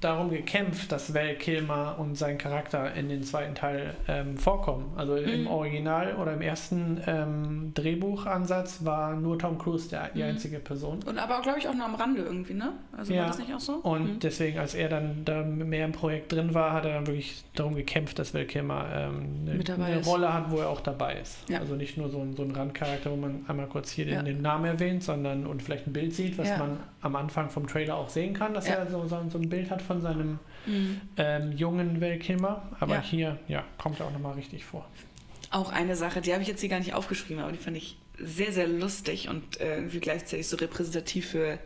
darum gekämpft, dass Val Kilmer und sein Charakter in den zweiten Teil ähm, vorkommen. Also im Mhm. Original oder im ersten ähm, Drehbuchansatz war nur Tom Cruise der, die Mhm. einzige Person. Und aber, glaube ich, auch nur am Rande irgendwie, ne? Also Ja. war das nicht auch so? Und Mhm. deswegen, als er dann da mehr im Projekt drin war, hat er dann wirklich darum gekämpft, dass Val Kilmer ähm, eine, dabei eine ist. Rolle hat, wo er auch dabei ist. Ja. Also nicht nur so ein, so ein Randcharakter, wo man einmal kurz hier den, Ja. den Namen erwähnt, sondern und vielleicht ein Bild sieht, was man am Anfang vom Trailer auch sehen kann, dass er so, so, so ein Bild hat von seinem Mhm. ähm, jungen Val Kilmer. Aber Ja. hier ja, kommt er auch nochmal richtig vor. Auch eine Sache, die habe ich jetzt hier gar nicht aufgeschrieben, aber die fand ich sehr, sehr lustig und äh, irgendwie gleichzeitig so repräsentativ für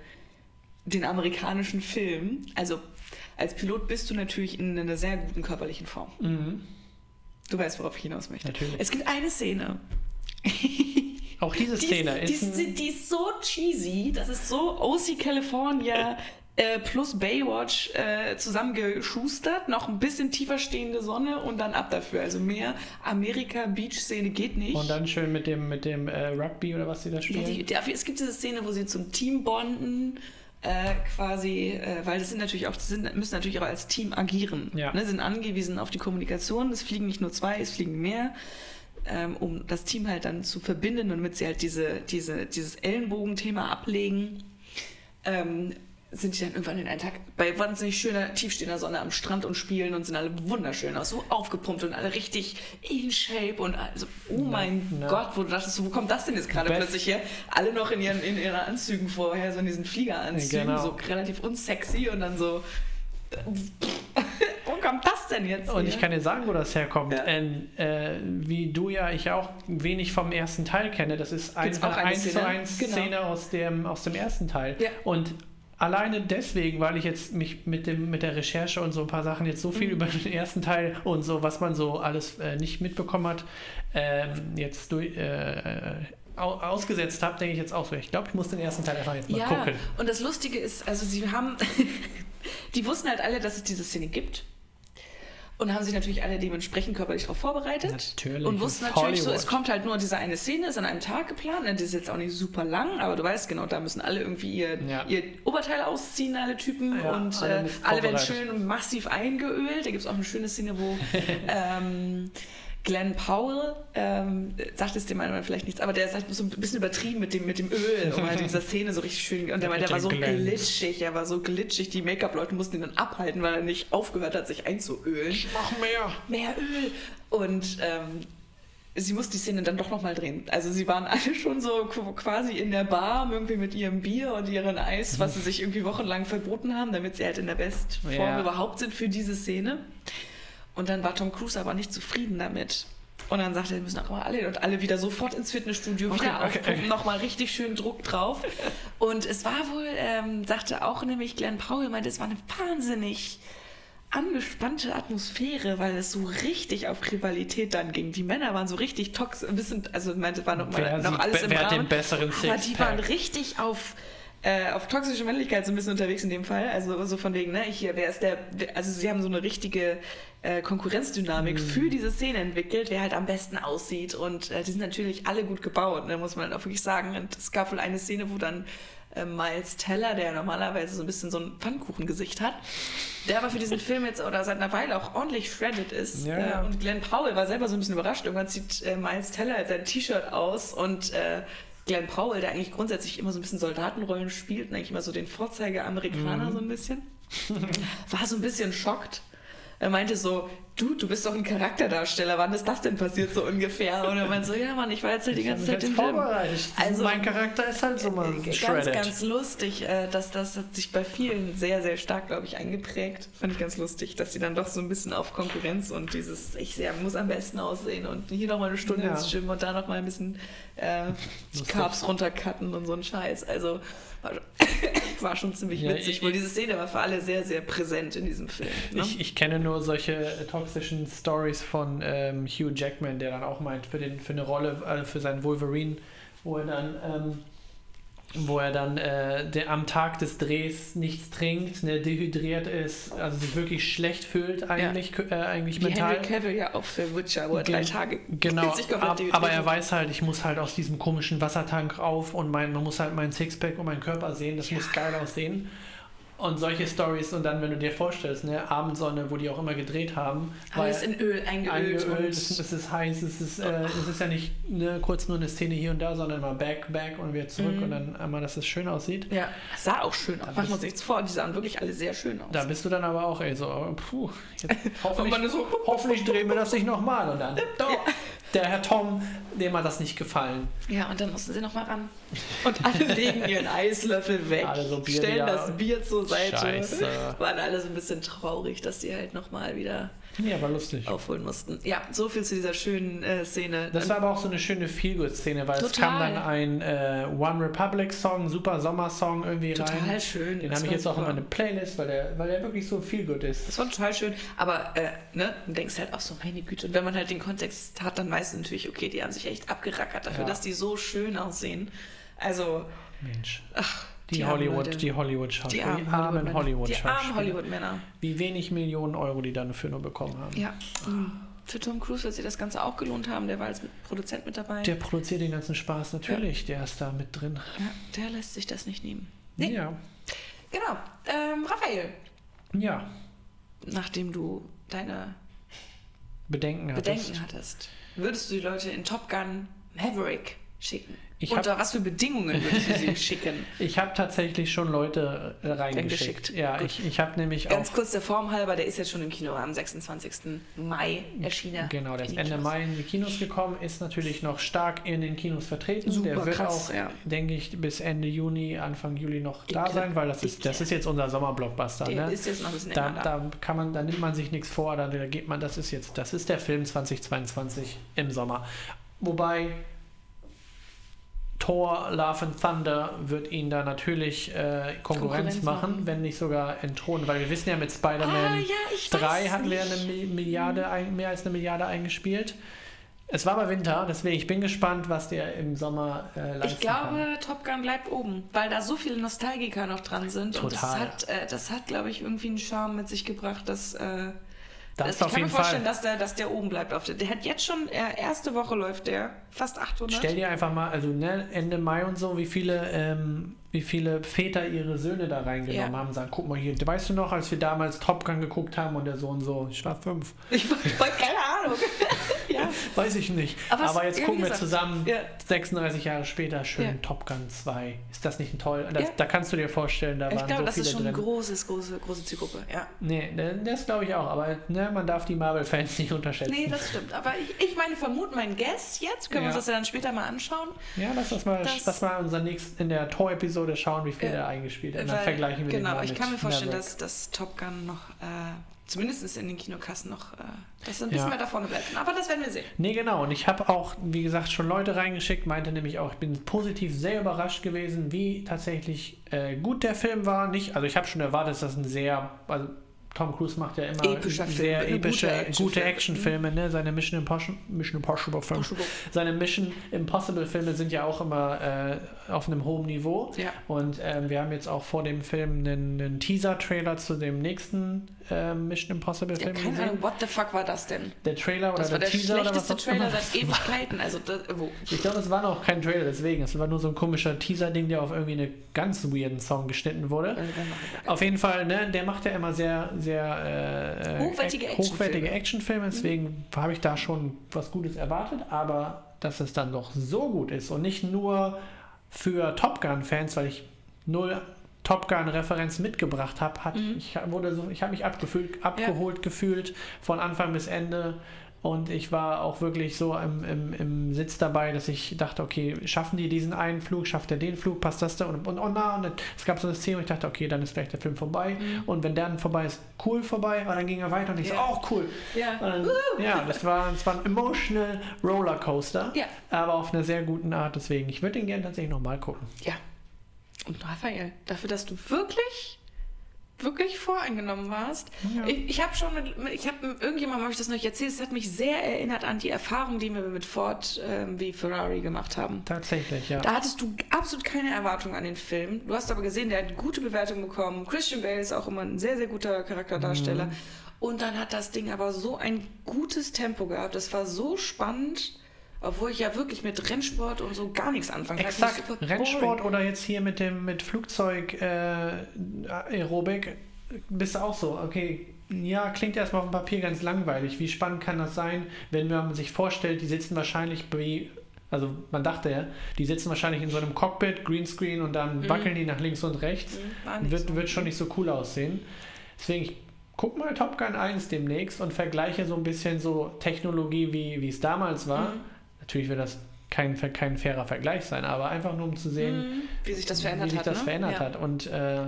den amerikanischen Film. Also als Pilot bist du natürlich in einer sehr guten körperlichen Form. Mhm. Du weißt, worauf ich hinaus möchte. Natürlich. Es gibt eine Szene. Auch diese Die Szene ist, die, ist, ein, die ist so cheesy, das ist so OC California äh, plus Baywatch äh, zusammengeschustert, noch ein bisschen tiefer stehende Sonne und dann ab dafür. Also mehr Amerika-Beach-Szene geht nicht. und dann schön mit dem, mit dem äh, Rugby oder was sie da Ja, spielen. die, die, es gibt diese Szene, wo sie zum Team bonden, äh, quasi, äh, weil das sind natürlich auch, sind, müssen natürlich auch als Team agieren. Ja. Ne, sind angewiesen auf die Kommunikation. Es fliegen nicht nur zwei, es fliegen mehr, ähm, um das Team halt dann zu verbinden und damit sie halt diese, diese, dieses Ellenbogenthema ablegen. Ähm, sind die dann irgendwann in einen Tag bei wahnsinnig schöner, tiefstehender Sonne am Strand und spielen und sind alle wunderschön aus, so aufgepumpt und alle richtig in Shape und also, oh mein na. Gott, wo du dachtest, wo kommt das denn jetzt gerade plötzlich her? Alle noch in ihren, in ihren Anzügen vorher, so in diesen Fliegeranzügen, Genau. so relativ unsexy und dann so, wo kommt das denn jetzt Und her? ich kann dir sagen, wo das herkommt. Ja. Ähm, äh, wie du ja, ich auch wenig vom ersten Teil kenne. Das ist Gibt's einfach eine eins zu Szene? eins Genau. Szene aus dem, aus dem ersten Teil. Ja. Und alleine deswegen, weil ich jetzt mich mit, dem, mit der Recherche und so ein paar Sachen jetzt so viel Mhm. über den ersten Teil und so, was man so alles äh, nicht mitbekommen hat, ähm, jetzt durch. Äh, au- ausgesetzt habe, denke ich jetzt auch so. Ich glaube, ich muss den ersten Teil einfach jetzt mal ja, gucken. und das Lustige ist, also sie haben, die wussten halt alle, dass es diese Szene gibt. Und haben sich natürlich alle dementsprechend körperlich darauf vorbereitet. Natürlich, Und wussten natürlich so, Hollywood. es kommt halt nur diese eine Szene, ist an einem Tag geplant. ne, Das ist jetzt auch nicht super lang, aber du weißt genau, da müssen alle irgendwie ihr, Ja. ihr Oberteil ausziehen, alle Typen. Ja, und alle äh, alle werden schön massiv eingeölt. Da gibt es auch eine schöne Szene, wo ähm, Glenn Powell, ähm, sagt es dem einen vielleicht nichts, aber der ist halt so ein bisschen übertrieben mit dem, mit dem Öl, um halt in dieser Szene so richtig schön. Und der, Ja, der war so Glenn. glitschig, er war so glitschig, die Make-up-Leute mussten ihn dann abhalten, weil er nicht aufgehört hat, sich einzuölen. Mach mehr. Mehr Öl! Und ähm, sie musste die Szene dann doch nochmal drehen. Also sie waren alle schon so qu- quasi in der Bar irgendwie mit ihrem Bier und ihrem Eis, was sie sich irgendwie wochenlang verboten haben, damit sie halt in der Bestform Ja. überhaupt sind für diese Szene. Und dann war Tom Cruise aber nicht zufrieden damit. Und dann sagte er, wir müssen auch mal alle hin. und alle wieder sofort ins Fitnessstudio, Okay, wieder okay, aufpumpen, nochmal richtig schön Druck drauf. Und es war wohl, ähm, sagte auch nämlich Glenn Powell, meinte, es war eine wahnsinnig angespannte Atmosphäre, weil es so richtig auf Rivalität dann ging. Die Männer waren so richtig toxisch, also meinte, war noch, mal, noch alles im Rahmen. besseren Aber die waren richtig auf, äh, auf toxische Männlichkeit so ein bisschen unterwegs in dem Fall. Also so von wegen, ne, hier, wer ist der, also sie haben so eine richtige äh, Konkurrenzdynamik für diese Szene entwickelt, wer halt am besten aussieht. Und äh, die sind natürlich alle gut gebaut, ne, muss man auch wirklich sagen. Und es gab wohl eine Szene, wo dann äh, Miles Teller, der normalerweise so ein bisschen so ein Pfannkuchengesicht hat, der aber für diesen Film jetzt oder seit einer Weile auch ordentlich shredded ist. Ja, ja. Äh, und Glenn Powell war selber so ein bisschen überrascht. Irgendwann zieht äh, Miles Teller sein T-Shirt aus und äh, Glenn Powell, der eigentlich grundsätzlich immer so ein bisschen Soldatenrollen spielt und eigentlich immer so den Vorzeige-Amerikaner Mhm. so ein bisschen, war so ein bisschen schockt. Er meinte so, du, du bist doch ein Charakterdarsteller, wann ist das denn passiert so ungefähr? Und er meint so, ja Mann, ich war jetzt halt die Ich ganze Zeit im Film. vorbereitet. Also- mein Charakter ist halt so mal Ganz, shredded. ganz lustig, äh, dass das hat sich bei vielen sehr, sehr stark, glaube ich, eingeprägt. Fand ich ganz lustig, dass sie dann doch so ein bisschen auf Konkurrenz und dieses, ich sehr, muss am besten aussehen und hier nochmal eine Stunde Ja. ins Gym und da nochmal ein bisschen äh, die. Carbs runtercutten und so ein Scheiß. Also war, schon ziemlich Ja, witzig, ich- weil diese Szene war für alle sehr, sehr präsent in diesem Film. Ne? Ich, ich kenne nur solche äh, toxischen Stories von ähm, Hugh Jackman, der dann auch meint, für, den, für eine Rolle, äh, für seinen Wolverine, wo er dann, ähm, wo er dann äh, der, am Tag des Drehs nichts trinkt, ne, dehydriert ist, also sich wirklich schlecht fühlt eigentlich, äh, eigentlich Wie mental. Henry Cavill ja auch für Witcher, wo er drei Gen- Tage Genau, sich ab, aber er weiß halt, ich muss halt aus diesem komischen Wassertank auf und mein, man muss halt meinen Sixpack und meinen Körper sehen, das muss geil aussehen. Und solche Stories und dann, wenn du dir vorstellst, ne, Abendsonne, wo die auch immer gedreht haben, Alles in Öl eingeölt. eingeölt, es, es ist heiß, es ist, äh, es ist ja nicht ne, kurz nur eine Szene hier und da, sondern mal back, back und wieder zurück Mhm. und dann einmal, dass es schön aussieht. Ja, es sah auch schön aus. Machen wir uns nichts vor, die sahen wirklich alle sehr schön aus. Da bist du dann aber auch, ey, so, oh, puh, jetzt, hoffentlich, hoffentlich drehen wir das nicht nochmal. Und dann, doch, Ja. Der Herr Tom, dem hat das nicht gefallen. ja, und dann mussten sie nochmal ran. Und alle legen ihren Eislöffel weg, so Bier stellen wieder- das Bier zur Seite. Scheiße. Waren alle so ein bisschen traurig, dass sie halt nochmal wieder Ja, war lustig. aufholen mussten. Ja, so viel zu dieser schönen äh, Szene. Das war aber auch so eine schöne Feelgood-Szene, weil es Total. kam dann ein äh, One Republic-Song, super Sommersong irgendwie total rein. schön. Den habe ich jetzt auch in super. meine Playlist, weil der, weil der wirklich so Feelgood ist. Das war total schön, aber äh, ne, du denkst halt auch so, meine Güte. Und wenn man halt den Kontext hat, dann weißt du natürlich, okay, die haben sich echt abgerackert dafür, Ja. dass die so schön aussehen. Also, Mensch. ach, Die, armen Hollywood, die Hollywood-Schauspieler. die armen armen Hollywood-Männer. hollywood Die armen Hollywood-Männer. Wie wenig Millionen Euro die dafür nur bekommen haben. Ja. Mhm. Für Tom Cruise wird sich das Ganze auch gelohnt haben. Der war als Produzent mit dabei. Der produziert den ganzen Spaß, natürlich. Der ist da mit drin. ja, der lässt sich das nicht nehmen. Nee. Ja. Genau. Ähm, Raphael, Ja. nachdem du deine Bedenken hattest. Bedenken hattest, würdest du die Leute in Top Gun Maverick schicken? Ich hab- Unter was für Bedingungen würdest du sie schicken? Ich habe tatsächlich schon Leute äh, reingeschickt. Ja, Gut. ich, ich habe nämlich Ganz kurz der Form halber, der ist jetzt schon im Kino am 26. Mai erschienen. Genau, der ist Ende Kinos. Mai in die Kinos gekommen, ist natürlich noch stark in den Kinos vertreten. Super der wird krass, auch, ja. denke ich, bis Ende Juni, Anfang Juli noch da sein, weil das ist, das ist jetzt unser Sommerblockbuster. Der Ne? ist jetzt noch ein bisschen Da, da. kann man, da nimmt man sich nichts vor, da, da geht man, das ist jetzt, das ist der Film 2022 im Sommer. Wobei Thor, Love and Thunder wird ihn da natürlich äh, Konkurrenz, Konkurrenz machen, machen. wenn nicht sogar entthronen, weil wir wissen ja mit Ah, Spider-Man ja, ich 3 weiß hatten wir nicht. eine Mi- Milliarde, ein, mehr als eine Milliarde eingespielt. Es war aber Winter, deswegen ich bin gespannt, was der im Sommer äh, leisten Ich glaube, kann. Top Gun bleibt oben, weil da so viele Nostalgiker noch dran sind. Und das Total. hat, äh, das hat, glaube ich, irgendwie einen Charme mit sich gebracht, dass. Äh, Das ich kann mir vorstellen, Fall. dass der, dass der oben bleibt. Auf der, der hat jetzt schon, äh, erste Woche läuft der, fast 800. Stell dir einfach mal, also ne, Ende Mai und so, wie viele, ähm, wie viele Väter ihre Söhne da reingenommen Ja. haben, sagen, guck mal hier, weißt du noch, als wir damals Top Gun geguckt haben und der Sohn so, ich war fünf, Ich wollte keine Ahnung. weiß ich nicht. Aber Aber, jetzt gucken wir gesagt, zusammen, ja. 36 Jahre später, schön Ja. Top Gun 2. Ist das nicht ein toll? Das, Ja. Da kannst du dir vorstellen, da Ich waren glaube, so das viele ist schon eine großes, große, große Zielgruppe. Ja. Nee, ne, das glaube ich auch, aber ne, man darf die Marvel-Fans nicht unterschätzen. Nee, das stimmt. Aber ich, ich meine, vermute mein Guess jetzt, können wir uns das ja dann später mal anschauen. ja, lass das mal, Das- lass mal unser nächst, in der Tor-Episode schauen, wie viel Ja. der eingespielt hat. Dann vergleichen wir den Genau, ich kann mir vorstellen, dass, dass Top Gun noch, äh, zumindest in den Kinokassen noch, äh, dass ein bisschen Ja. mehr da vorne bleibt. Aber das werden wir sehen. Nee, genau. Und ich habe auch, wie gesagt, schon Leute reingeschickt, meinte nämlich auch, ich bin positiv sehr überrascht gewesen, wie tatsächlich äh, gut der Film war. Nicht, also ich habe schon erwartet, dass das ein sehr, also Tom Cruise macht ja immer Epischer Film, sehr eine epische, gute gute, Actionfilme. Ne? Seine Mission Impossible, Mission Impossible Filme. Seine Mission Impossible Filme sind ja auch immer äh, auf einem hohen Niveau. Ja. Und ähm, wir haben jetzt auch vor dem Film einen, einen Teaser-Trailer zu dem nächsten ähm, Mission Impossible Ja, Film keine gesehen. Ahnung, what the fuck war das denn? Der Trailer oder Das der, der Teaser oder was schlechteste auch Trailer seit Ewigkeiten. Also, das, wo? Ich glaube, es war noch kein Trailer, deswegen. Es war nur so ein komischer Teaser-Ding, der auf irgendwie einen ganz weirden Song geschnitten wurde. Auf jeden Fall, ne, der macht ja immer sehr, sehr äh, Hochwertige äh, Actionfilme. hochwertige Actionfilme, deswegen habe ich da schon was Gutes erwartet, aber dass es dann doch so gut ist und nicht nur für Top Gun-Fans, weil ich null Top Gun-Referenz mitgebracht habe, hat Mhm. ich wurde so, ich habe mich abgefühlt, abgeholt gefühlt von Anfang bis Ende. Und ich war auch wirklich so im, im, im Sitz dabei, dass ich dachte, okay, schaffen die diesen einen Flug, schafft er den Flug, passt das da? Und, und, und, na, und es gab so eine Szene, wo ich dachte, okay, dann ist gleich der Film vorbei. Und wenn der dann vorbei ist, cool vorbei. Und dann ging er weiter und ich Ja. so, auch cool. Ja. Und dann, ja, das war, das war ein emotional Rollercoaster, Ja. aber auf einer sehr guten Art. Deswegen, ich würde den gerne tatsächlich nochmal gucken. Ja. Und Raphael, dafür, dass du wirklich, wirklich voreingenommen warst. Ja. Ich, ich habe schon mit, ich habe irgendjemand habe ich das noch nicht erzählt, es hat mich sehr erinnert an die Erfahrung, die wir mit Ford ähm, wie Ferrari gemacht haben. Tatsächlich, ja. Da hattest du absolut keine Erwartung an den Film. Du hast aber gesehen, der hat gute Bewertungen bekommen. Christian Bale ist auch immer ein sehr, sehr guter Charakterdarsteller. Und dann hat das Ding aber so ein gutes Tempo gehabt. Das war so spannend, obwohl ich ja wirklich mit Rennsport und so gar nichts anfangen kann. Exakt, Rennsport oder jetzt hier mit dem mit Flugzeug äh, Aerobik bist du auch so, okay, ja, klingt erstmal auf dem Papier ganz langweilig. Wie spannend kann das sein, wenn man sich vorstellt, die sitzen wahrscheinlich wie, also man dachte ja, die sitzen wahrscheinlich in so einem Cockpit, Greenscreen und dann wackeln die nach links und rechts. Mhm, Wird, so. wird schon nicht so cool aussehen. Deswegen, ich guck mal Top Gun 1 demnächst und vergleiche so ein bisschen so Technologie, wie, wie es damals war. Mhm. Natürlich wird das kein, kein fairer Vergleich sein, aber einfach nur um zu sehen, Mhm. Wie sich das verändert sich hat. das ne? verändert ja. hat. Und äh,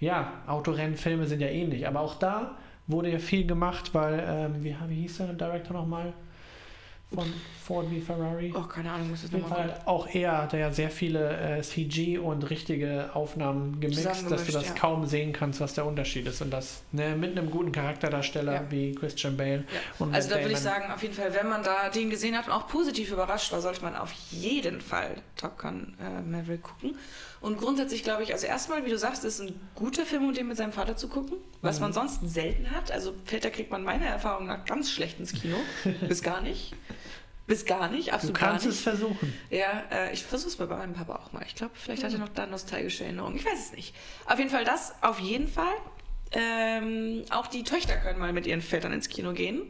ja, Autorennfilme sind ja ähnlich, aber auch da wurde ja viel gemacht, weil, ähm, wie, wie hieß der Director nochmal? Von Ford wie Ferrari? Oh, keine Ahnung, muss jeden nochmal Fall auch er hat ja sehr viele äh, CG und richtige Aufnahmen gemixt, dass du das ja. kaum sehen kannst, was der Unterschied ist. Und das ne, mit einem guten Charakterdarsteller Ja. wie Christian Bale. Ja. Also da würde ich sagen, auf jeden Fall, wenn man da den gesehen hat und auch positiv überrascht war, sollte man auf jeden Fall Top Gun äh, Maverick gucken. Und grundsätzlich glaube ich, also erstmal, wie du sagst, ist ein guter Film, um den mit seinem Vater zu gucken, was Mhm. man sonst selten hat. Also Väter kriegt man meiner Erfahrung nach ganz schlecht ins Kino. Bis gar nicht. Bis gar nicht, Du absolut gar kannst nicht. es versuchen. Ja, äh, ich versuche es bei meinem Papa auch mal. Ich glaube, vielleicht hat er noch da nostalgische Erinnerungen. Ich weiß es nicht. Auf jeden Fall das, auf jeden Fall. Ähm, auch die Töchter können mal mit ihren Vätern ins Kino gehen,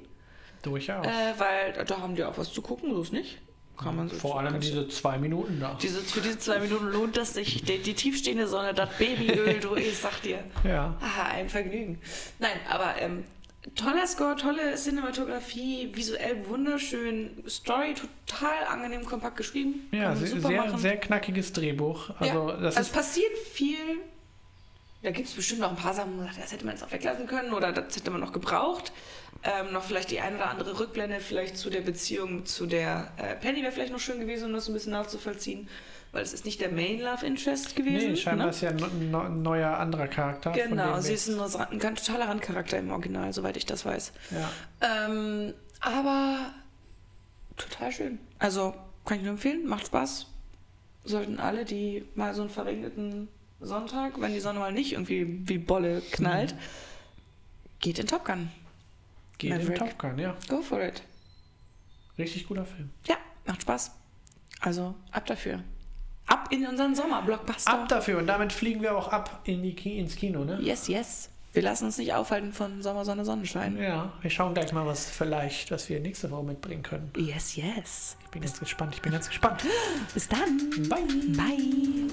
Durchaus. äh, weil da haben die auch was zu gucken, so ist nicht. Kann man so Vor allem diese zwei Minuten da. diese, für diese zwei Minuten lohnt das sich. Die, die tiefstehende Sonne, das Babyöl, du, ich sag dir. Ja. Ah, ein Vergnügen. Nein, aber ähm, toller Score, tolle Cinematografie, visuell wunderschön, Story total angenehm kompakt geschrieben. Ja, sehr, sehr, sehr knackiges Drehbuch. Also, ja. das also ist es passiert viel. Da gibt es bestimmt noch ein paar Sachen, wo man sagt, das hätte man jetzt auch weglassen können oder das hätte man noch gebraucht. Ähm, noch vielleicht die eine oder andere Rückblende vielleicht zu der Beziehung zu der äh, Penny wäre vielleicht noch schön gewesen, um das ein bisschen nachzuvollziehen, weil es ist nicht der Main Love Interest gewesen. Nee, scheinbar ne? ist ja ein ein neuer anderer Charakter. Genau, sie ist ein, ein ganz totaler Randcharakter im Original, soweit ich das weiß. ja. Ähm, aber total schön. Also kann ich nur empfehlen, macht Spaß. Sollten alle, die mal so einen verregneten Sonntag, wenn die Sonne mal nicht irgendwie wie Bolle knallt, geht in Top Gun. Geht in Maverick. Top Gun, ja. Go for it. Richtig guter Film. Ja, macht Spaß. Also ab dafür. Ab in unseren Sommer-Blockbuster. Ab dafür und damit fliegen wir auch ab in die ins Kino, ne? Yes, yes. Wir lassen uns nicht aufhalten von Sommer, Sonne, Sonnenschein. Ja, wir schauen gleich mal, was vielleicht, was wir nächste Woche mitbringen können. Yes, yes. Ich bin ganz gespannt, ich bin ganz gespannt. Bis dann. Bye. Bye.